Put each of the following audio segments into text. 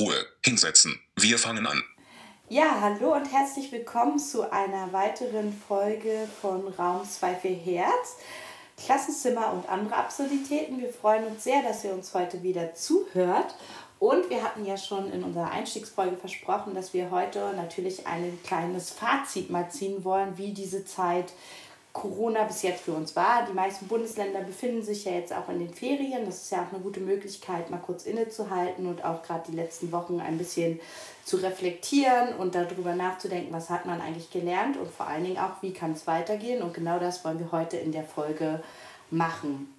Ruhe, hinsetzen. Wir fangen an. Ja, hallo und herzlich willkommen zu einer weiteren Folge von Raum 24 Herz. Klassenzimmer und andere Absurditäten. Wir freuen uns sehr, dass ihr uns heute wieder zuhört. Und wir hatten ja schon in unserer Einstiegsfolge versprochen, dass wir heute natürlich ein kleines Fazit mal ziehen wollen, wie diese Zeit Corona bis jetzt für uns war. Die meisten Bundesländer befinden sich ja jetzt auch in den Ferien. Das ist ja auch eine gute Möglichkeit, mal kurz innezuhalten und auch gerade die letzten Wochen ein bisschen zu reflektieren und darüber nachzudenken, was hat man eigentlich gelernt und vor allen Dingen auch, wie kann es weitergehen. Und genau das wollen wir heute in der Folge machen.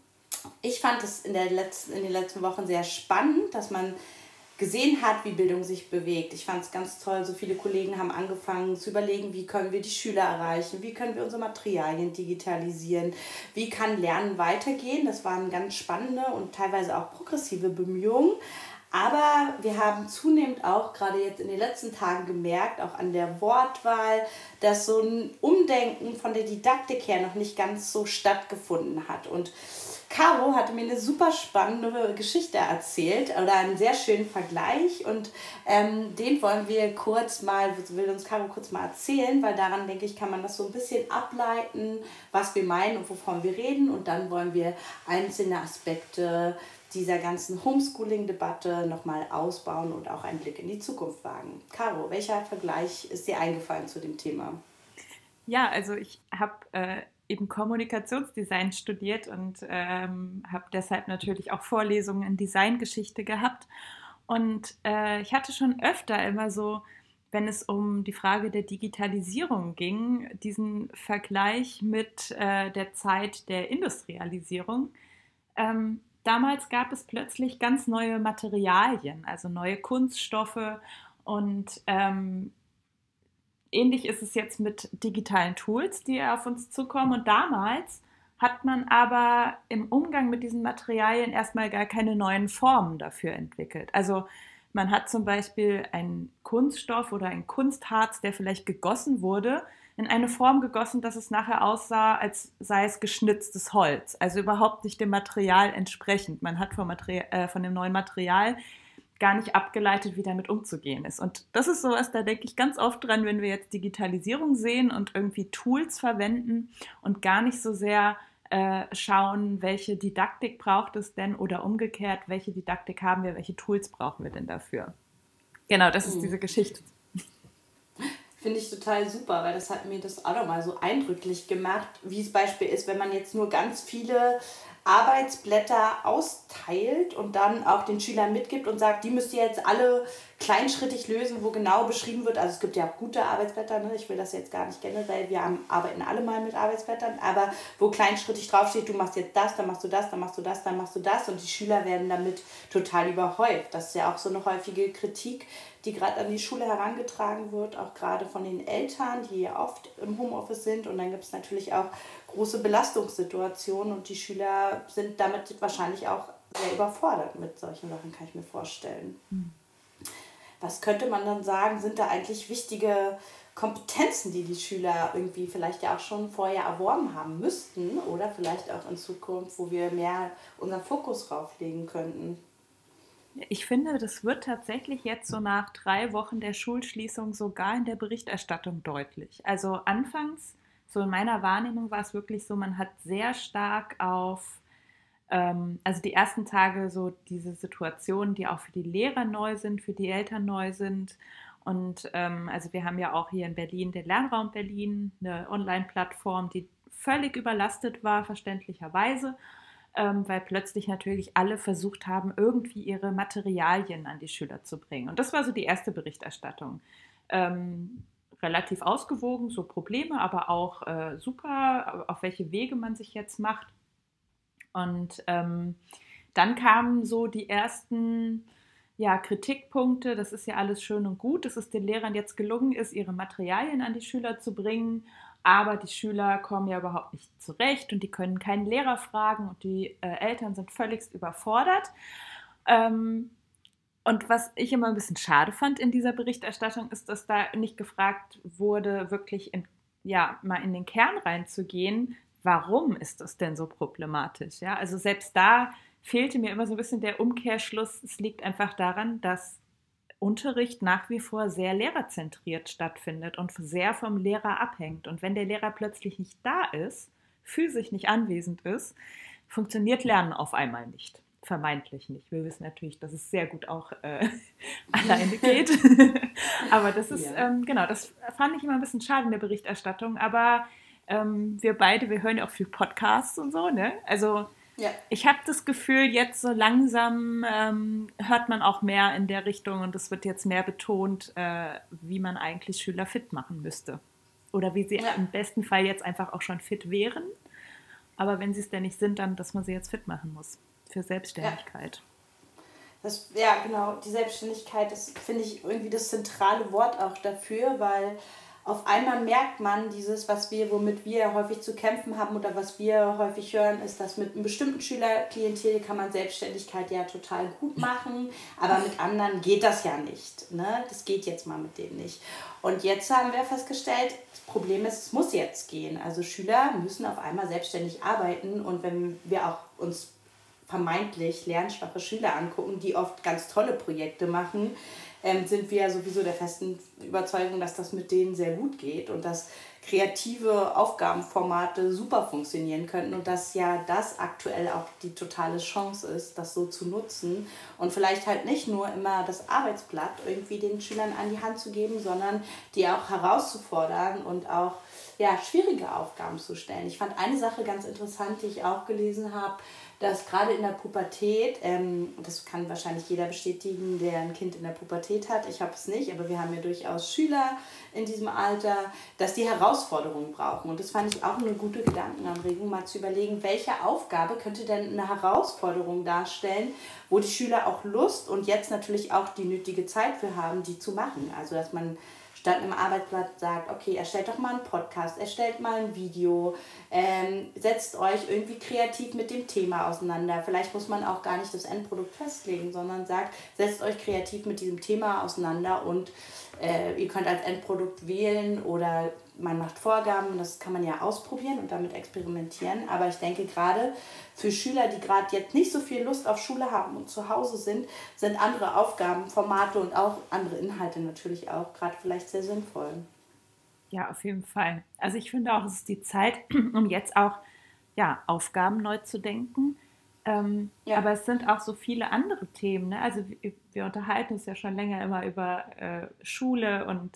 Ich fand es in, der letzten, in den letzten Wochen sehr spannend, dass man gesehen hat, wie Bildung sich bewegt. Ich fand es ganz toll, so viele Kollegen haben angefangen zu überlegen, wie können wir die Schüler erreichen, wie können wir unsere Materialien digitalisieren, wie kann Lernen weitergehen. Das waren ganz spannende und teilweise auch progressive Bemühungen. Aber wir haben zunehmend auch gerade jetzt in den letzten Tagen gemerkt, auch an der Wortwahl, dass so ein Umdenken von der Didaktik her noch nicht ganz so stattgefunden hat. Und Caro hatte mir eine super spannende Geschichte erzählt oder einen sehr schönen Vergleich und ähm, den wollen wir kurz mal, will uns Caro kurz mal erzählen, weil daran denke ich, kann man das so ein bisschen ableiten, was wir meinen und wovon wir reden und dann wollen wir einzelne Aspekte dieser ganzen Homeschooling-Debatte nochmal ausbauen und auch einen Blick in die Zukunft wagen. Caro, welcher Vergleich ist dir eingefallen zu dem Thema? Ja, also ich habe äh, eben Kommunikationsdesign studiert und ähm, habe deshalb natürlich auch Vorlesungen in Designgeschichte gehabt. Und äh, ich hatte schon öfter immer so, wenn es um die Frage der Digitalisierung ging, diesen Vergleich mit äh, der Zeit der Industrialisierung. Ähm, damals gab es plötzlich ganz neue Materialien, also neue Kunststoffe und ähm, ähnlich ist es jetzt mit digitalen Tools, die auf uns zukommen. Und damals hat man aber im Umgang mit diesen Materialien erstmal gar keine neuen Formen dafür entwickelt. Also man hat zum Beispiel einen Kunststoff oder ein Kunstharz, der vielleicht gegossen wurde, in eine Form gegossen, dass es nachher aussah, als sei es geschnitztes Holz. Also überhaupt nicht dem Material entsprechend. Man hat vom, Material, äh, von dem neuen Material gar nicht abgeleitet, wie damit umzugehen ist. Und das ist sowas, da denke ich ganz oft dran, wenn wir jetzt Digitalisierung sehen und irgendwie Tools verwenden und gar nicht so sehr äh, schauen, welche Didaktik braucht es denn oder umgekehrt, welche Didaktik haben wir, welche Tools brauchen wir denn dafür. Genau, das ist mhm. diese Geschichte. Finde ich total super, weil das hat mir das auch nochmal so eindrücklich gemacht, wie es Beispiel ist, wenn man jetzt nur ganz viele Arbeitsblätter austeilt und dann auch den Schülern mitgibt und sagt, die müsst ihr jetzt alle kleinschrittig lösen, wo genau beschrieben wird. Also es gibt ja auch gute Arbeitsblätter, ne? ich will das jetzt gar nicht generell, wir haben, arbeiten alle mal mit Arbeitsblättern, aber wo kleinschrittig draufsteht, du machst jetzt das, dann machst du das, dann machst du das, dann machst du das und die Schüler werden damit total überhäuft. Das ist ja auch so eine häufige Kritik, die gerade an die Schule herangetragen wird, auch gerade von den Eltern, die ja oft im Homeoffice sind. Und dann gibt es natürlich auch große Belastungssituationen und die Schüler sind damit wahrscheinlich auch sehr überfordert mit solchen Sachen, kann ich mir vorstellen. Mhm. Was könnte man dann sagen, sind da eigentlich wichtige Kompetenzen, die die Schüler irgendwie vielleicht ja auch schon vorher erworben haben müssten oder vielleicht auch in Zukunft, wo wir mehr unseren Fokus drauf legen könnten? Ich finde, das wird tatsächlich jetzt so nach drei Wochen der Schulschließung sogar in der Berichterstattung deutlich. Also anfangs, so in meiner Wahrnehmung war es wirklich so, man hat sehr stark auf, also die ersten Tage so diese Situationen, die auch für die Lehrer neu sind, für die Eltern neu sind. Und ähm, also wir haben ja auch hier in Berlin den Lernraum Berlin, eine Online-Plattform, die völlig überlastet war, verständlicherweise ähm, weil plötzlich natürlich alle versucht haben, irgendwie ihre Materialien an die Schüler zu bringen. Und das war so die erste Berichterstattung. Ähm, relativ ausgewogen, so Probleme, aber auch äh, super, auf welche Wege man sich jetzt macht. Und ähm, dann kamen so die ersten ja, Kritikpunkte. Das ist ja alles schön und gut, dass es den Lehrern jetzt gelungen ist, ihre Materialien an die Schüler zu bringen aber die Schüler kommen ja überhaupt nicht zurecht und die können keinen Lehrer fragen und die äh, Eltern sind völligst überfordert. Ähm, und was ich immer ein bisschen schade fand in dieser Berichterstattung, ist, dass da nicht gefragt wurde, wirklich in, ja, mal in den Kern reinzugehen, warum ist das denn so problematisch? Ja, also selbst da fehlte mir immer so ein bisschen der Umkehrschluss. Es liegt einfach daran, dass Unterricht nach wie vor sehr lehrerzentriert stattfindet und sehr vom Lehrer abhängt. Und wenn der Lehrer plötzlich nicht da ist, physisch nicht anwesend ist, funktioniert Lernen auf einmal nicht. Vermeintlich nicht. Wir wissen natürlich, dass es sehr gut auch äh, alleine geht. aber das ist, ja. ähm, genau, das fand ich immer ein bisschen schade in der Berichterstattung. Aber ähm, wir beide, wir hören ja auch viel Podcasts und so, ne? Also ja. Ich habe das Gefühl, jetzt so langsam ähm, hört man auch mehr in der Richtung und es wird jetzt mehr betont, äh, wie man eigentlich Schüler fit machen müsste. Oder wie sie ja. im besten Fall jetzt einfach auch schon fit wären. Aber wenn sie es denn nicht sind, dann, dass man sie jetzt fit machen muss für Selbstständigkeit. Ja. Das, ja, genau, die Selbstständigkeit, das finde ich irgendwie das zentrale Wort auch dafür, weil auf einmal merkt man dieses, was wir, womit wir häufig zu kämpfen haben oder was wir häufig hören, ist, dass mit einem bestimmten Schülerklientel kann man Selbstständigkeit ja total gut machen, aber mit anderen geht das ja nicht. Ne? Das geht jetzt mal mit denen nicht. Und jetzt haben wir festgestellt, das Problem ist, es muss jetzt gehen. Also Schüler müssen auf einmal selbstständig arbeiten und wenn wir auch uns vermeintlich lernschwache Schüler angucken, die oft ganz tolle Projekte machen, ähm, sind wir ja sowieso der festen Überzeugung, dass das mit denen sehr gut geht und dass kreative Aufgabenformate super funktionieren könnten und dass ja das aktuell auch die totale Chance ist, das so zu nutzen und vielleicht halt nicht nur immer das Arbeitsblatt irgendwie den Schülern an die Hand zu geben, sondern die auch herauszufordern und auch ja, schwierige Aufgaben zu stellen. Ich fand eine Sache ganz interessant, die ich auch gelesen habe, dass gerade in der Pubertät, ähm, das kann wahrscheinlich jeder bestätigen, der ein Kind in der Pubertät hat, ich habe es nicht, aber wir haben ja durchaus Schüler in diesem Alter, dass die Herausforderungen brauchen. Und das fand ich auch eine gute Gedankenanregung, mal zu überlegen, welche Aufgabe könnte denn eine Herausforderung darstellen, wo die Schüler auch Lust und jetzt natürlich auch die nötige Zeit für haben, die zu machen. Also dass man statt einem Arbeitsblatt sagt, okay, erstellt doch mal einen Podcast, erstellt mal ein Video, ähm, setzt euch irgendwie kreativ mit dem Thema auseinander. Vielleicht muss man auch gar nicht das Endprodukt festlegen, sondern sagt, setzt euch kreativ mit diesem Thema auseinander und äh, ihr könnt als Endprodukt wählen oder man macht Vorgaben, das kann man ja ausprobieren und damit experimentieren. Aber ich denke gerade für Schüler, die gerade jetzt nicht so viel Lust auf Schule haben und zu Hause sind, sind andere Aufgaben, Formate und auch andere Inhalte natürlich auch gerade vielleicht sehr sinnvoll. Ja, auf jeden Fall. Also ich finde auch, es ist die Zeit, um jetzt auch ja, Aufgaben neu zu denken. Ähm, ja. Aber es sind auch so viele andere Themen. Ne? Also wir, wir, unterhalten uns ja schon länger immer über äh, Schule und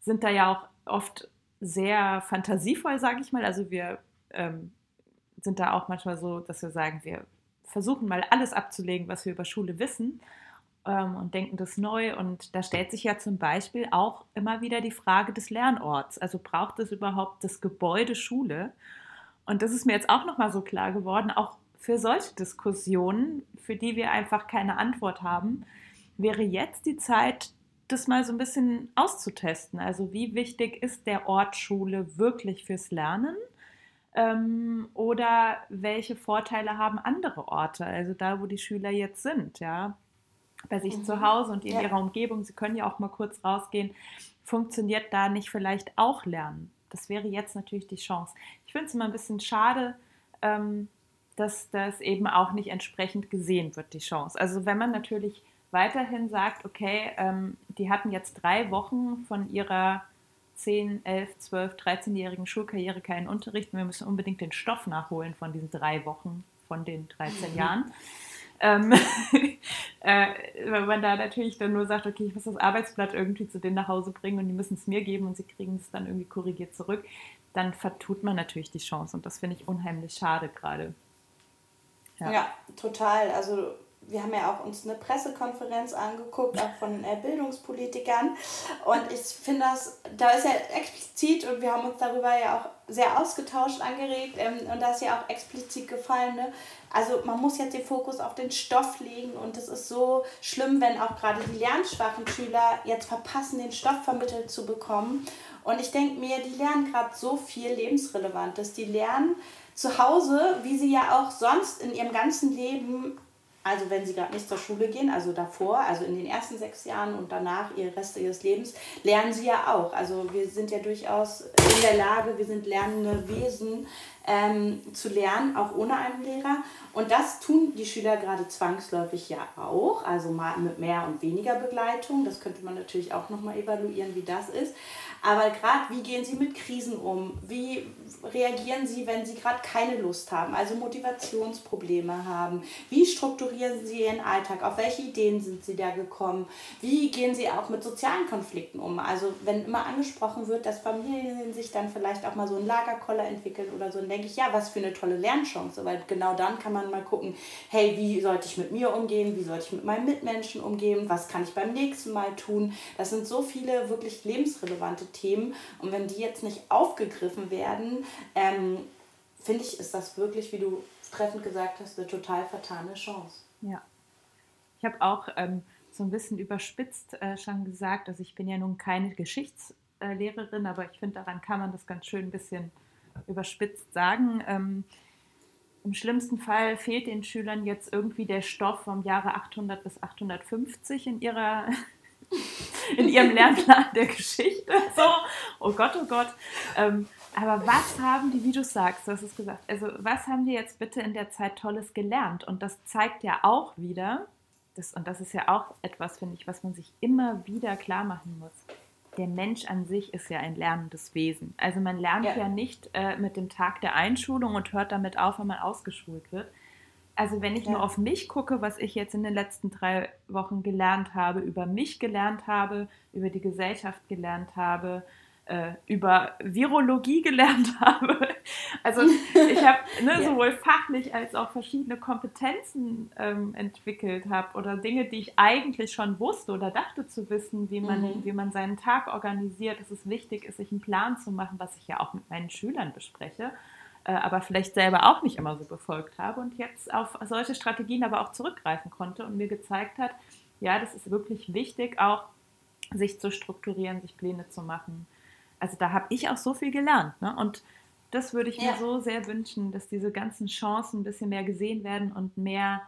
sind da ja auch oft sehr fantasievoll, sage ich mal. Also wir ähm, sind da auch manchmal so, dass wir sagen, wir versuchen mal alles abzulegen, was wir über Schule wissen ähm, und denken das neu. Und da stellt sich ja zum Beispiel auch immer wieder die Frage des Lernorts. Also braucht es überhaupt das Gebäude Schule? Und das ist mir jetzt auch nochmal so klar geworden, auch für solche Diskussionen, für die wir einfach keine Antwort haben, wäre jetzt die Zeit, das mal so ein bisschen auszutesten. Also wie wichtig ist der Ort Schule wirklich fürs Lernen? Ähm, oder welche Vorteile haben andere Orte, also da, wo die Schüler jetzt sind, ja, bei sich mhm. zu Hause und in ja. ihrer Umgebung, sie können ja auch mal kurz rausgehen, funktioniert da nicht vielleicht auch Lernen? Das wäre jetzt natürlich die Chance. Ich finde es immer ein bisschen schade, ähm, dass das eben auch nicht entsprechend gesehen wird, die Chance. Also wenn man natürlich weiterhin sagt, okay, ähm, die hatten jetzt drei Wochen von ihrer 10, 11, 12, 13-jährigen Schulkarriere keinen Unterricht und wir müssen unbedingt den Stoff nachholen von diesen drei Wochen von den 13 Jahren. Ähm, äh, wenn man da natürlich dann nur sagt, okay, ich muss das Arbeitsblatt irgendwie zu denen nach Hause bringen und die müssen es mir geben und sie kriegen es dann irgendwie korrigiert zurück, dann vertut man natürlich die Chance und das finde ich unheimlich schade gerade. Ja. ja, total. Also wir haben ja auch uns eine Pressekonferenz angeguckt, auch von Bildungspolitikern. Und ich finde das, da ist ja explizit, und wir haben uns darüber ja auch sehr ausgetauscht, angeregt, ähm, und da ist ja auch explizit gefallen, ne? also man muss jetzt den Fokus auf den Stoff legen und es ist so schlimm, wenn auch gerade die lernschwachen Schüler jetzt verpassen, den Stoff vermittelt zu bekommen. Und ich denke mir, die lernen gerade so viel Lebensrelevantes. Die lernen zu Hause, wie sie ja auch sonst in ihrem ganzen Leben also wenn sie gerade nicht zur Schule gehen, also davor, also in den ersten sechs Jahren und danach ihr Rest ihres Lebens, lernen sie ja auch. Also wir sind ja durchaus in der Lage, wir sind lernende Wesen, ähm, zu lernen, auch ohne einen Lehrer. Und das tun die Schüler gerade zwangsläufig ja auch, also mal mit mehr und weniger Begleitung. Das könnte man natürlich auch nochmal evaluieren, wie das ist. Aber gerade, wie gehen Sie mit Krisen um? Wie reagieren Sie, wenn Sie gerade keine Lust haben, also Motivationsprobleme haben? Wie strukturieren Sie Ihren Alltag? Auf welche Ideen sind Sie da gekommen? Wie gehen Sie auch mit sozialen Konflikten um? Also wenn immer angesprochen wird, dass Familien sich dann vielleicht auch mal so ein Lagerkoller entwickeln oder so, dann denke ich, ja, was für eine tolle Lernchance. Weil genau dann kann man mal gucken, hey, wie sollte ich mit mir umgehen? Wie sollte ich mit meinen Mitmenschen umgehen? Was kann ich beim nächsten Mal tun? Das sind so viele wirklich lebensrelevante Themen. Und wenn die jetzt nicht aufgegriffen werden, ähm, finde ich, ist das wirklich, wie du treffend gesagt hast, eine total vertane Chance. Ja. Ich habe auch ähm, so ein bisschen überspitzt äh, schon gesagt, also ich bin ja nun keine Geschichtslehrerin, aber ich finde, daran kann man das ganz schön ein bisschen überspitzt sagen. Ähm, Im schlimmsten Fall fehlt den Schülern jetzt irgendwie der Stoff vom Jahre 800 bis 850 in ihrer in ihrem Lernplan der Geschichte. So, oh Gott, oh Gott. Ähm, aber was haben die, wie du sagst, du hast es gesagt, also was haben die jetzt bitte in der Zeit Tolles gelernt? Und das zeigt ja auch wieder, das, und das ist ja auch etwas, finde ich, was man sich immer wieder klar machen muss. Der Mensch an sich ist ja ein lernendes Wesen. Also man lernt ja, ja nicht äh, mit dem Tag der Einschulung und hört damit auf, wenn man ausgeschult wird, also wenn ich ja. nur auf mich gucke, was ich jetzt in den letzten drei Wochen gelernt habe, über mich gelernt habe, über die Gesellschaft gelernt habe, äh, über Virologie gelernt habe. Also ich habe ne, ja. sowohl fachlich als auch verschiedene Kompetenzen ähm, entwickelt habe oder Dinge, die ich eigentlich schon wusste oder dachte zu wissen, wie man, mhm. wie man seinen Tag organisiert, dass es wichtig ist, sich einen Plan zu machen, was ich ja auch mit meinen Schülern bespreche. Äh, aber vielleicht selber auch nicht immer so befolgt habe und jetzt auf solche Strategien aber auch zurückgreifen konnte und mir gezeigt hat, ja, das ist wirklich wichtig, auch sich zu strukturieren, sich Pläne zu machen. Also da habe ich auch so viel gelernt. Ne? Und das würde ich ja. mir so sehr wünschen, dass diese ganzen Chancen ein bisschen mehr gesehen werden und mehr,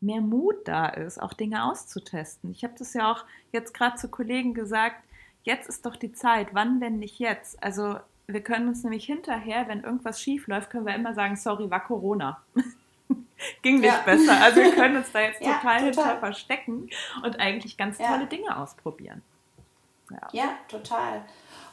mehr Mut da ist, auch Dinge auszutesten. Ich habe das ja auch jetzt gerade zu Kollegen gesagt, jetzt ist doch die Zeit, wann, wenn nicht jetzt? Also wir können uns nämlich hinterher, wenn irgendwas schief läuft, können wir immer sagen, sorry, war Corona. Ging nicht ja. besser. Also wir können uns da jetzt ja, total, total, hinter verstecken und eigentlich ganz tolle ja. Dinge ausprobieren. Ja. total.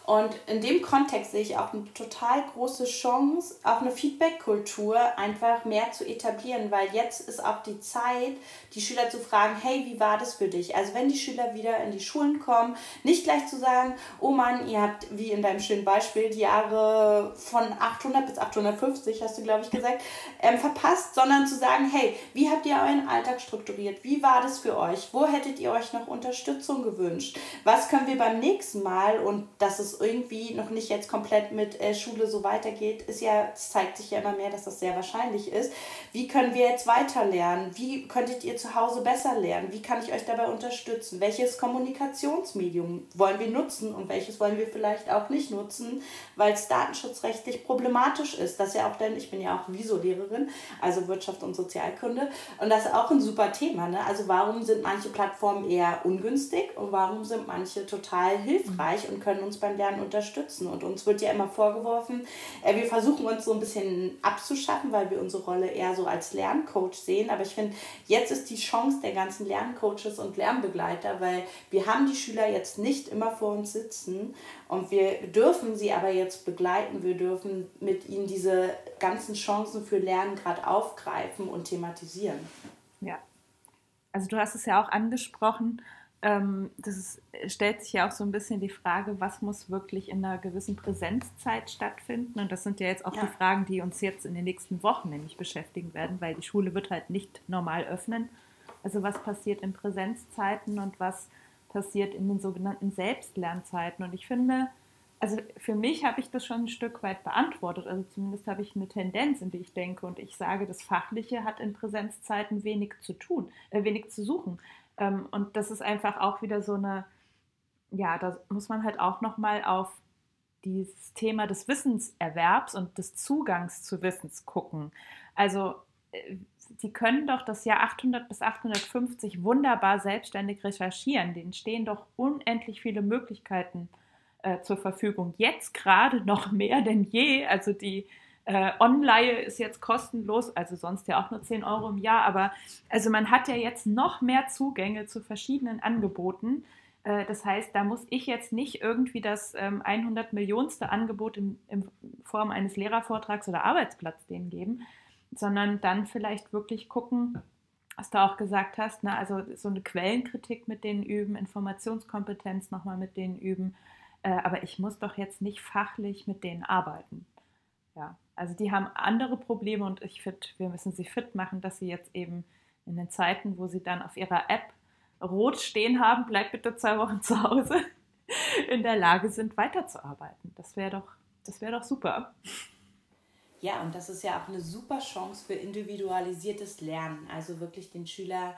Und in dem Kontext sehe ich auch eine total große Chance, auch eine Feedback-Kultur einfach mehr zu etablieren, weil jetzt ist auch die Zeit, die Schüler zu fragen, hey, wie war das für dich? Also wenn die Schüler wieder in die Schulen kommen, nicht gleich zu sagen, oh Mann, ihr habt, wie in deinem schönen Beispiel, die Jahre von 800 bis 850, hast du, glaube ich, gesagt, ähm, verpasst, sondern zu sagen, hey, wie habt ihr euren Alltag strukturiert? Wie war das für euch? Wo hättet ihr euch noch Unterstützung gewünscht? Was können wir beim nächsten Mal, und das ist irgendwie noch nicht jetzt komplett mit äh, Schule so weitergeht, ist ja, es zeigt sich ja immer mehr, dass das sehr wahrscheinlich ist. Wie können wir jetzt weiter lernen? Wie könntet ihr zu Hause besser lernen? Wie kann ich euch dabei unterstützen? Welches Kommunikationsmedium wollen wir nutzen und welches wollen wir vielleicht auch nicht nutzen, weil es datenschutzrechtlich problematisch ist? Das ja auch denn, ich bin ja auch Viso-Lehrerin, also Wirtschaft und Sozialkunde, und das ist auch ein super Thema. Ne? Also warum sind manche Plattformen eher ungünstig und warum sind manche total hilfreich und können uns beim Lernen unterstützen. Und uns wird ja immer vorgeworfen, äh, wir versuchen uns so ein bisschen abzuschaffen, weil wir unsere Rolle eher so als Lerncoach sehen. Aber ich finde, jetzt ist die Chance der ganzen Lerncoaches und Lernbegleiter, weil wir haben die Schüler jetzt nicht immer vor uns sitzen und wir dürfen sie aber jetzt begleiten. Wir dürfen mit ihnen diese ganzen Chancen für Lernen gerade aufgreifen und thematisieren. Ja. Also du hast es ja auch angesprochen, ähm, das ist, stellt sich ja auch so ein bisschen die Frage, was muss wirklich in einer gewissen Präsenzzeit stattfinden? Und das sind ja jetzt auch ja. die Fragen, die uns jetzt in den nächsten Wochen nämlich beschäftigen werden, weil die Schule wird halt nicht normal öffnen. Also was passiert in Präsenzzeiten und was passiert in den sogenannten Selbstlernzeiten? Und ich finde, also für mich habe ich das schon ein Stück weit beantwortet. Also zumindest habe ich eine Tendenz, in die ich denke. Und ich sage, das Fachliche hat in Präsenzzeiten wenig zu tun, äh, wenig zu suchen. Ähm, und das ist einfach auch wieder so eine, ja, da muss man halt auch nochmal auf dieses Thema des Wissenserwerbs und des Zugangs zu Wissens gucken. Also äh, Sie können doch das Jahr 800 bis 850 wunderbar selbstständig recherchieren. Denen stehen doch unendlich viele Möglichkeiten äh, zur Verfügung. Jetzt gerade noch mehr denn je. Also die Äh, Online ist jetzt kostenlos, also sonst ja auch nur 10 Euro im Jahr, aber also man hat ja jetzt noch mehr Zugänge zu verschiedenen Angeboten. Äh, das heißt, da muss ich jetzt nicht irgendwie das ähm, 100 Millionste Angebot in, in Form eines Lehrervortrags oder Arbeitsplatz denen geben, sondern dann vielleicht wirklich gucken, was du auch gesagt hast, ne? also so eine Quellenkritik mit denen üben, Informationskompetenz nochmal mit denen üben. Äh, aber ich muss doch jetzt nicht fachlich mit denen arbeiten. Ja, also die haben andere Probleme und ich finde, wir müssen sie fit machen, dass sie jetzt eben in den Zeiten, wo sie dann auf ihrer App rot stehen haben, bleibt bitte zwei Wochen zu Hause, in der Lage sind, weiterzuarbeiten. Das wäre doch, das wäre doch super. Ja, und das ist ja auch eine super Chance für individualisiertes Lernen. Also wirklich den Schüler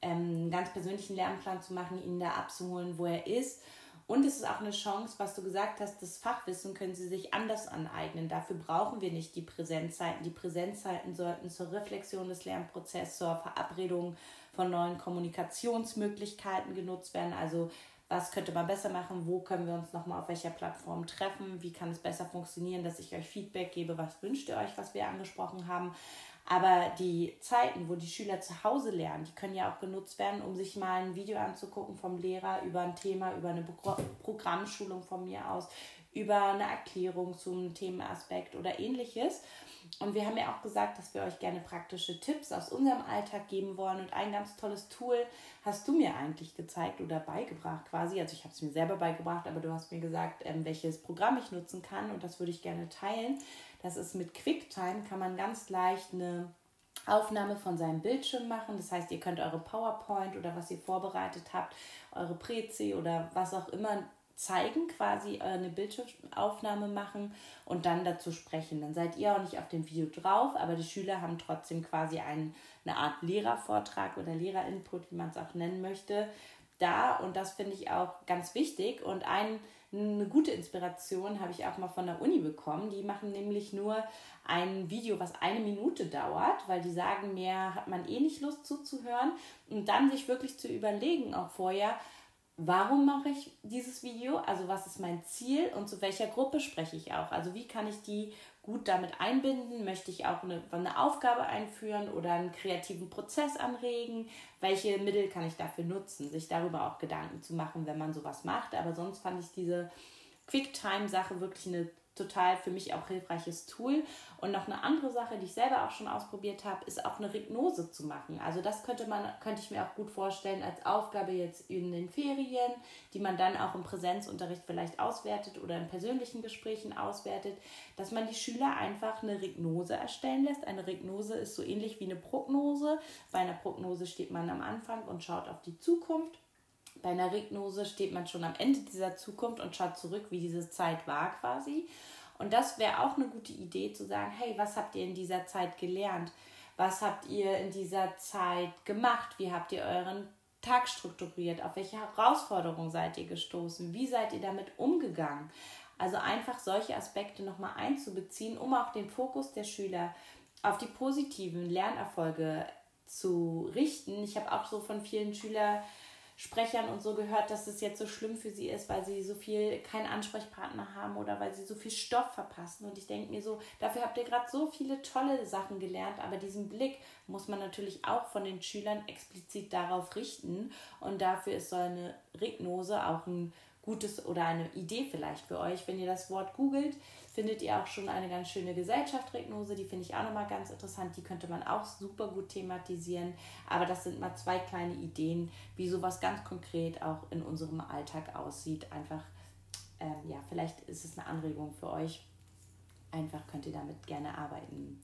ähm, einen ganz persönlichen Lernplan zu machen, ihn da abzuholen, wo er ist. Und es ist auch eine Chance, was du gesagt hast, das Fachwissen können sie sich anders aneignen. Dafür brauchen wir nicht die Präsenzzeiten. Die Präsenzzeiten sollten zur Reflexion des Lernprozesses, zur Verabredung von neuen Kommunikationsmöglichkeiten genutzt werden. Also was könnte man besser machen, wo können wir uns nochmal auf welcher Plattform treffen, wie kann es besser funktionieren, dass ich euch Feedback gebe, was wünscht ihr euch, was wir angesprochen haben. Aber die Zeiten, wo die Schüler zu Hause lernen, die können ja auch genutzt werden, um sich mal ein Video anzugucken vom Lehrer über ein Thema, über eine Programmschulung von mir aus, über eine Erklärung zum Themenaspekt oder ähnliches. Und wir haben ja auch gesagt, dass wir euch gerne praktische Tipps aus unserem Alltag geben wollen. Und ein ganz tolles Tool hast du mir eigentlich gezeigt oder beigebracht quasi. Also ich habe es mir selber beigebracht, aber du hast mir gesagt, ähm, welches Programm ich nutzen kann. Und das würde ich gerne teilen. Das ist mit QuickTime, kann man ganz leicht eine Aufnahme von seinem Bildschirm machen. Das heißt, ihr könnt eure PowerPoint oder was ihr vorbereitet habt, eure Prezi oder was auch immer zeigen, quasi eine Bildschirmaufnahme machen und dann dazu sprechen. Dann seid ihr auch nicht auf dem Video drauf, aber die Schüler haben trotzdem quasi ein, eine Art Lehrervortrag oder Lehrerinput, wie man es auch nennen möchte, da. Und das finde ich auch ganz wichtig. Und ein, eine gute Inspiration habe ich auch mal von der Uni bekommen. Die machen nämlich nur ein Video, was eine Minute dauert, weil die sagen, mehr hat man eh nicht Lust zuzuhören. Und dann sich wirklich zu überlegen, auch vorher, warum mache ich dieses Video, also was ist mein Ziel und zu welcher Gruppe spreche ich auch. Also wie kann ich die gut damit einbinden? Möchte ich auch eine, eine Aufgabe einführen oder einen kreativen Prozess anregen? Welche Mittel kann ich dafür nutzen? Sich darüber auch Gedanken zu machen, wenn man sowas macht. Aber sonst fand ich diese Quicktime-Sache wirklich eine total für mich auch hilfreiches Tool. Und noch eine andere Sache, die ich selber auch schon ausprobiert habe, ist auch eine Regnose zu machen. Also das könnte man, könnte ich mir auch gut vorstellen als Aufgabe jetzt in den Ferien, die man dann auch im Präsenzunterricht vielleicht auswertet oder in persönlichen Gesprächen auswertet, dass man die Schüler einfach eine Regnose erstellen lässt. Eine Regnose ist so ähnlich wie eine Prognose. Bei einer Prognose steht man am Anfang und schaut auf die Zukunft. Bei einer Regnose steht man schon am Ende dieser Zukunft und schaut zurück, wie diese Zeit war quasi. Und das wäre auch eine gute Idee zu sagen, hey, was habt ihr in dieser Zeit gelernt? Was habt ihr in dieser Zeit gemacht? Wie habt ihr euren Tag strukturiert? Auf welche Herausforderungen seid ihr gestoßen? Wie seid ihr damit umgegangen? Also einfach solche Aspekte nochmal einzubeziehen, um auch den Fokus der Schüler auf die positiven Lernerfolge zu richten. Ich habe auch so von vielen Schülern Sprechern und so gehört, dass es jetzt so schlimm für sie ist, weil sie so viel keinen Ansprechpartner haben oder weil sie so viel Stoff verpassen. Und ich denke mir so, dafür habt ihr gerade so viele tolle Sachen gelernt, aber diesen Blick muss man natürlich auch von den Schülern explizit darauf richten. Und dafür ist so eine Regnose auch ein gutes oder eine Idee vielleicht für euch, wenn ihr das Wort googelt findet ihr auch schon eine ganz schöne Gesellschaftsregnose. Die finde ich auch nochmal ganz interessant. Die könnte man auch super gut thematisieren. Aber das sind mal zwei kleine Ideen, wie sowas ganz konkret auch in unserem Alltag aussieht. Einfach, ähm, ja, vielleicht ist es eine Anregung für euch. Einfach könnt ihr damit gerne arbeiten.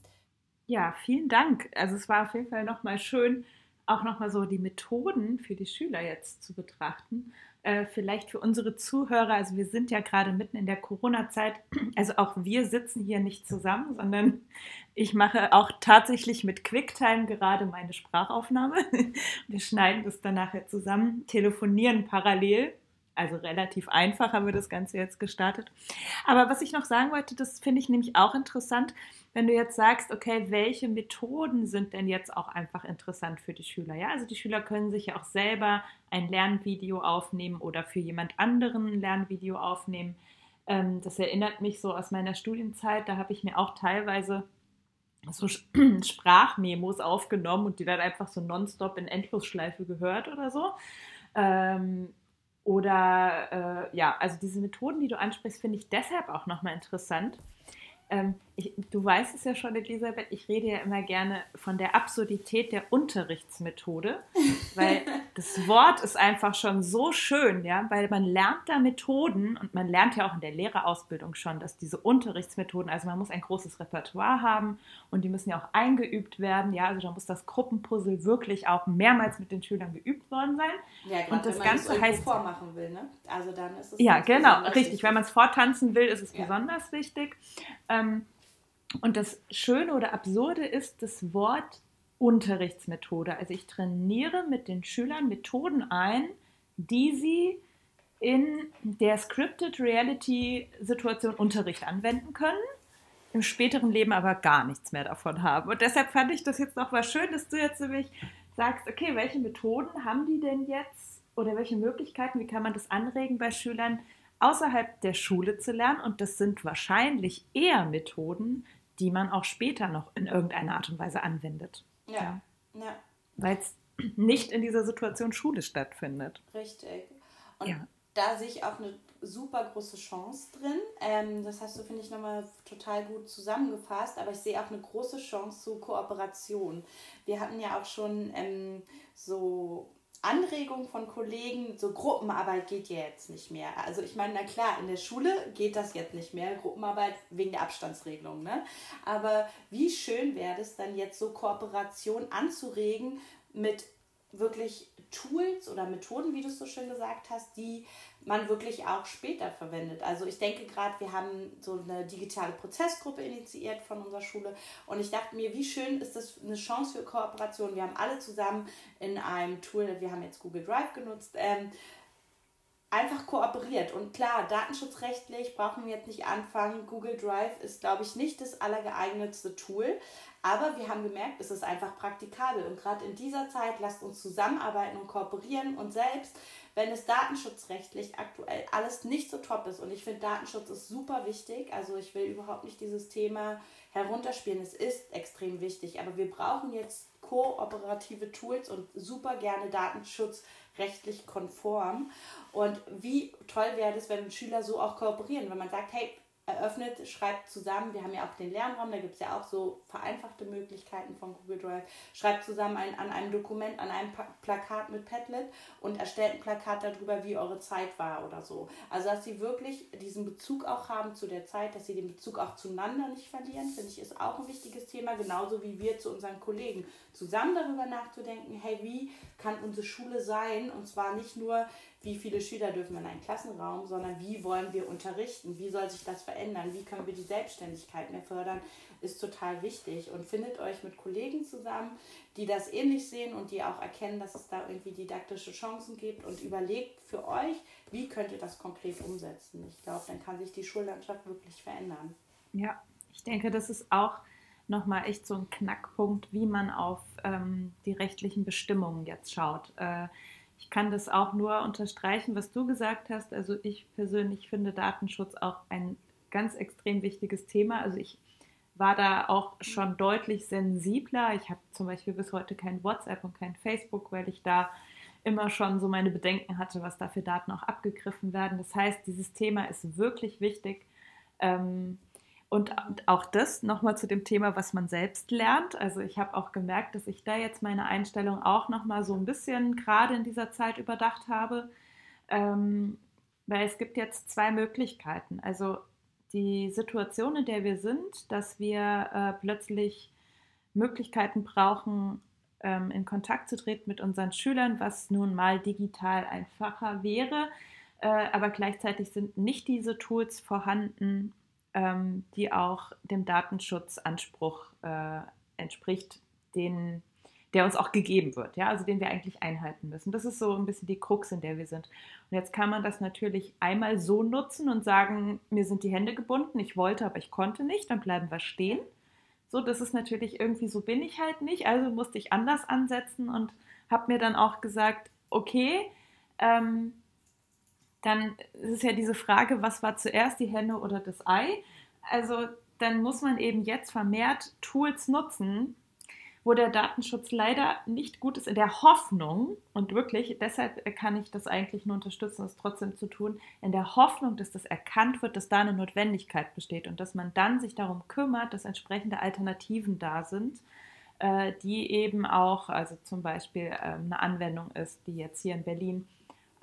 Ja, vielen Dank. Also es war auf jeden Fall nochmal schön, auch nochmal so die Methoden für die Schüler jetzt zu betrachten äh, vielleicht für unsere Zuhörer, also wir sind ja gerade mitten in der Corona-Zeit, also auch wir sitzen hier nicht zusammen, sondern ich mache auch tatsächlich mit QuickTime gerade meine Sprachaufnahme. Wir schneiden das dann nachher zusammen, telefonieren parallel also relativ einfach haben wir das Ganze jetzt gestartet. Aber was ich noch sagen wollte, das finde ich nämlich auch interessant, wenn du jetzt sagst, okay, welche Methoden sind denn jetzt auch einfach interessant für die Schüler? Ja, also die Schüler können sich ja auch selber ein Lernvideo aufnehmen oder für jemand anderen ein Lernvideo aufnehmen. Ähm, das erinnert mich so aus meiner Studienzeit, da habe ich mir auch teilweise so Sprachmemos aufgenommen und die dann einfach so nonstop in Endlosschleife gehört oder so. Ähm, oder äh, ja, also diese Methoden, die du ansprichst, finde ich deshalb auch nochmal interessant, ähm, ich, du weißt es ja schon, Elisabeth, ich rede ja immer gerne von der Absurdität der Unterrichtsmethode, weil das Wort ist einfach schon so schön, ja, weil man lernt da Methoden und man lernt ja auch in der Lehrerausbildung schon, dass diese Unterrichtsmethoden, also man muss ein großes Repertoire haben und die müssen ja auch eingeübt werden, ja, also da muss das Gruppenpuzzle wirklich auch mehrmals mit den Schülern geübt worden sein. Ja, und das wenn man Ganze das heißt vormachen will, ne? Also dann ist es ja genau richtig. Wichtig. Wenn man es vortanzen will, ist es ja. besonders wichtig. Ähm, und das Schöne oder Absurde ist das Wort Unterrichtsmethode. Also ich trainiere mit den Schülern Methoden ein, die sie in der Scripted Reality Situation Unterricht anwenden können, im späteren Leben aber gar nichts mehr davon haben. Und deshalb fand ich das jetzt noch mal schön, dass du jetzt nämlich sagst, okay, welche Methoden haben die denn jetzt oder welche Möglichkeiten, wie kann man das anregen bei Schülern, außerhalb der Schule zu lernen. Und das sind wahrscheinlich eher Methoden, die man auch später noch in irgendeiner Art und Weise anwendet. Ja. ja. Weil es nicht in dieser Situation Schule stattfindet. Richtig. Und ja. da sehe ich auch eine super große Chance drin. Ähm, das hast du, finde ich, nochmal total gut zusammengefasst. Aber ich sehe auch eine große Chance zur Kooperation. Wir hatten ja auch schon ähm, so Anregung von Kollegen, so Gruppenarbeit geht ja jetzt nicht mehr. Also ich meine, na klar, in der Schule geht das jetzt nicht mehr, Gruppenarbeit wegen der Abstandsregelung. Ne? Aber wie schön wäre es dann jetzt so Kooperation anzuregen mit wirklich Tools oder Methoden, wie du es so schön gesagt hast, die man wirklich auch später verwendet. Also ich denke gerade, wir haben so eine digitale Prozessgruppe initiiert von unserer Schule und ich dachte mir, wie schön ist das eine Chance für Kooperation. Wir haben alle zusammen in einem Tool, wir haben jetzt Google Drive genutzt, ähm, einfach kooperiert. Und klar, datenschutzrechtlich brauchen wir jetzt nicht anfangen. Google Drive ist, glaube ich, nicht das allergeeignetste Tool. Aber wir haben gemerkt, es ist einfach praktikabel. Und gerade in dieser Zeit lasst uns zusammenarbeiten und kooperieren. Und selbst wenn es datenschutzrechtlich aktuell alles nicht so top ist, und ich finde, Datenschutz ist super wichtig. Also ich will überhaupt nicht dieses Thema herunterspielen. Es ist extrem wichtig. Aber wir brauchen jetzt kooperative Tools und super gerne datenschutzrechtlich konform. Und wie toll wäre es, wenn Schüler so auch kooperieren, wenn man sagt, hey, eröffnet, schreibt zusammen, wir haben ja auch den Lernraum, da gibt es ja auch so vereinfachte Möglichkeiten von Google Drive, schreibt zusammen ein, an einem Dokument, an einem Plakat mit Padlet und erstellt ein Plakat darüber, wie eure Zeit war oder so. Also dass sie wirklich diesen Bezug auch haben zu der Zeit, dass sie den Bezug auch zueinander nicht verlieren, finde ich, ist auch ein wichtiges Thema, genauso wie wir zu unseren Kollegen zusammen darüber nachzudenken, hey, wie kann unsere Schule sein? Und zwar nicht nur wie viele Schüler dürfen in einen Klassenraum, sondern wie wollen wir unterrichten, wie soll sich das verändern, wie können wir die Selbstständigkeit mehr fördern, ist total wichtig. Und findet euch mit Kollegen zusammen, die das ähnlich sehen und die auch erkennen, dass es da irgendwie didaktische Chancen gibt und überlegt für euch, wie könnt ihr das konkret umsetzen. Ich glaube, dann kann sich die Schullandschaft wirklich verändern. Ja, ich denke, das ist auch nochmal echt so ein Knackpunkt, wie man auf ähm, die rechtlichen Bestimmungen jetzt schaut. Äh, ich kann das auch nur unterstreichen, was du gesagt hast. Also ich persönlich finde Datenschutz auch ein ganz extrem wichtiges Thema. Also ich war da auch schon deutlich sensibler. Ich habe zum Beispiel bis heute kein WhatsApp und kein Facebook, weil ich da immer schon so meine Bedenken hatte, was da für Daten auch abgegriffen werden. Das heißt, dieses Thema ist wirklich wichtig. Ähm, und auch das nochmal zu dem Thema, was man selbst lernt. Also ich habe auch gemerkt, dass ich da jetzt meine Einstellung auch nochmal so ein bisschen gerade in dieser Zeit überdacht habe. Ähm, weil es gibt jetzt zwei Möglichkeiten. Also die Situation, in der wir sind, dass wir äh, plötzlich Möglichkeiten brauchen, ähm, in Kontakt zu treten mit unseren Schülern, was nun mal digital einfacher wäre. Äh, aber gleichzeitig sind nicht diese Tools vorhanden, ähm, die auch dem Datenschutzanspruch äh, entspricht, den, der uns auch gegeben wird, ja, also den wir eigentlich einhalten müssen. Das ist so ein bisschen die Krux, in der wir sind. Und jetzt kann man das natürlich einmal so nutzen und sagen, mir sind die Hände gebunden, ich wollte, aber ich konnte nicht, dann bleiben wir stehen. So, das ist natürlich irgendwie, so bin ich halt nicht, also musste ich anders ansetzen und habe mir dann auch gesagt, okay, ähm, dann ist ja diese Frage, was war zuerst die Henne oder das Ei? Also dann muss man eben jetzt vermehrt Tools nutzen, wo der Datenschutz leider nicht gut ist, in der Hoffnung, und wirklich, deshalb kann ich das eigentlich nur unterstützen, es trotzdem zu tun, in der Hoffnung, dass das erkannt wird, dass da eine Notwendigkeit besteht und dass man dann sich darum kümmert, dass entsprechende Alternativen da sind, äh, die eben auch, also zum Beispiel ähm, eine Anwendung ist, die jetzt hier in Berlin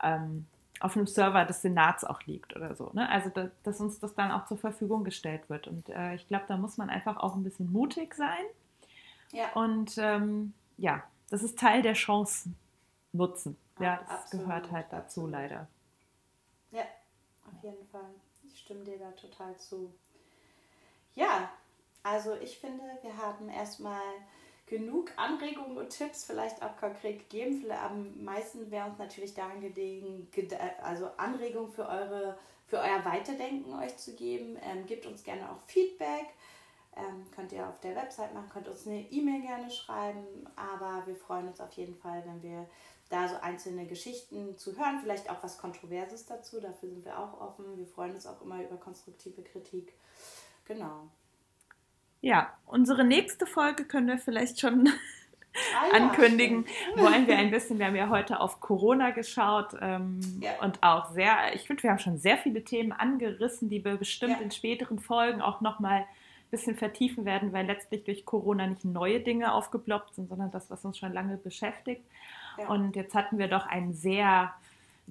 ähm, auf einem Server des Senats auch liegt oder so. Ne? Also, dass, dass, uns das dann auch zur Verfügung gestellt wird. Und äh, ich glaube, da muss man einfach auch ein bisschen mutig sein. Ja. Und ähm, ja, das ist Teil der Chancen nutzen. Ja, das Absolut. gehört halt dazu leider. Ja, auf jeden Fall. Ich stimme dir da total zu. Ja, also ich finde, wir haben erstmal genug Anregungen und Tipps vielleicht auch konkret gegeben. Vielleicht am meisten wäre uns natürlich daran gelegen, also Anregungen für eure für euer Weiterdenken euch zu geben. Ähm, gebt uns gerne auch Feedback. Ähm, könnt ihr auf der Website machen, könnt uns eine E-Mail gerne schreiben. Aber wir freuen uns auf jeden Fall, wenn wir da so einzelne Geschichten zu hören, vielleicht auch was Kontroverses dazu. Dafür sind wir auch offen. Wir freuen uns auch immer über konstruktive Kritik. Genau. Ja, unsere nächste Folge können wir vielleicht schon ah, ja, ankündigen. Stimmt. Wollen wir ein bisschen, wir haben ja heute auf Corona geschaut ähm, ja. und auch sehr, ich finde, wir haben schon sehr viele Themen angerissen, die wir bestimmt ja. in späteren Folgen auch nochmal ein bisschen vertiefen werden, weil letztlich durch Corona nicht neue Dinge aufgeploppt sind, sondern das, was uns schon lange beschäftigt. Und jetzt hatten wir doch einen sehr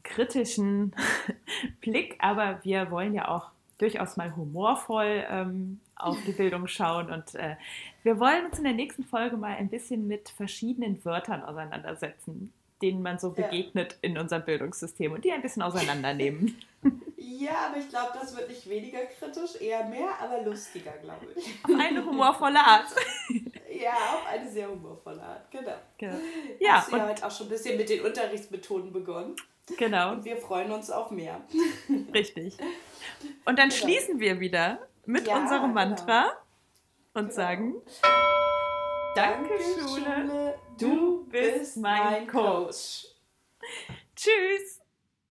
kritischen Blick, aber wir wollen ja auch durchaus mal humorvoll ähm, auf die Bildung schauen. Und äh, wir wollen uns in der nächsten Folge mal ein bisschen mit verschiedenen Wörtern auseinandersetzen, denen man so begegnet ja. in unserem Bildungssystem und die ein bisschen auseinandernehmen. Ja, aber ich glaube, das wird nicht weniger kritisch, eher mehr, aber lustiger, glaube ich. Auf eine humorvolle Art. Ja, auf eine sehr humorvolle Art, genau. genau. Ja, Hast du ja heute auch schon ein bisschen mit den Unterrichtsmethoden begonnen. Genau. Und wir freuen uns auf mehr. Richtig. Und dann genau. schließen wir wieder mit ja, unserem genau. Mantra genau. und genau. sagen: Danke, Schule, du bist mein Coach. Tschüss.